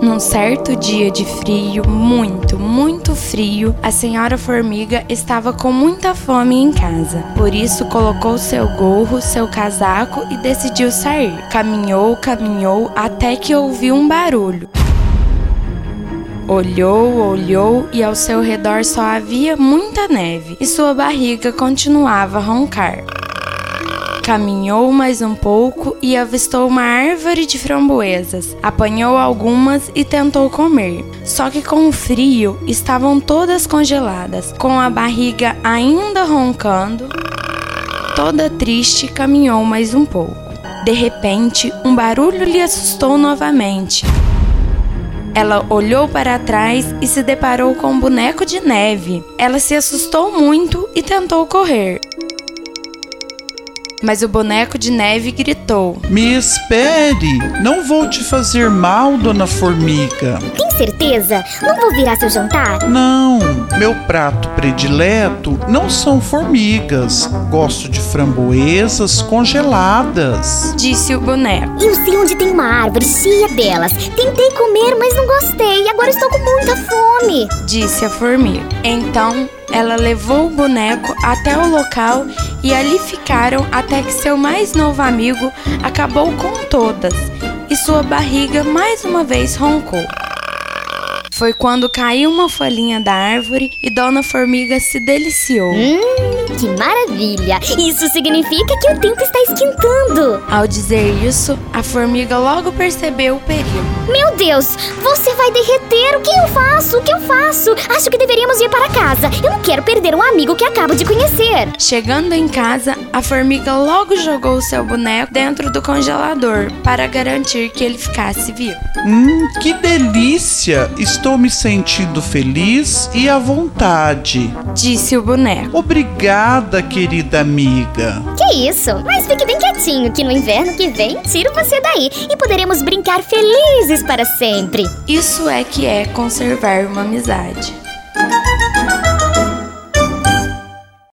Num certo dia de frio, muito, muito frio, a senhora formiga estava com muita fome em casa. Por isso colocou seu gorro, seu casaco e decidiu sair. Caminhou, caminhou até que ouviu um barulho. Olhou, olhou e ao seu redor só havia muita neve e sua barriga continuava a roncar. Caminhou mais um pouco e avistou uma árvore de framboesas. Apanhou algumas e tentou comer. Só que com o frio estavam todas congeladas, com a barriga ainda roncando. Toda triste, caminhou mais um pouco. De repente, um barulho lhe assustou novamente. Ela olhou para trás e se deparou com um boneco de neve. Ela se assustou muito e tentou correr. Mas o boneco de neve gritou: Me espere! Não vou te fazer mal, dona Formiga. Tem certeza? Não vou virar seu jantar? Não, meu prato predileto não são formigas. Gosto de framboesas congeladas. Disse o boneco. Eu sei onde tem uma árvore cheia delas. Tentei comer, mas não gostei. Agora estou com muita fome. Disse a formiga. Então ela levou o boneco até o local e ali ficaram até que seu mais novo amigo acabou com todas e sua barriga mais uma vez roncou. Foi quando caiu uma folhinha da árvore e Dona Formiga se deliciou. Hum, que maravilha! Isso significa que o tempo está esquentando. Ao dizer isso, a formiga logo percebeu o perigo. Meu Deus, você vai derreter. O que eu faço? O que eu faço? Acho que deveríamos ir para casa. Eu não quero perder um amigo que acabo de conhecer. Chegando em casa, a formiga logo jogou seu boneco dentro do congelador para garantir que ele ficasse vivo. Hum, que delícia! Estou me sentindo feliz e à vontade. Disse o boneco. Obrigada, querida amiga. Que isso? Mas fique bem quietinho, que no inverno que vem tiro você daí e poderemos brincar felizes para sempre. Isso é que é conservar uma amizade.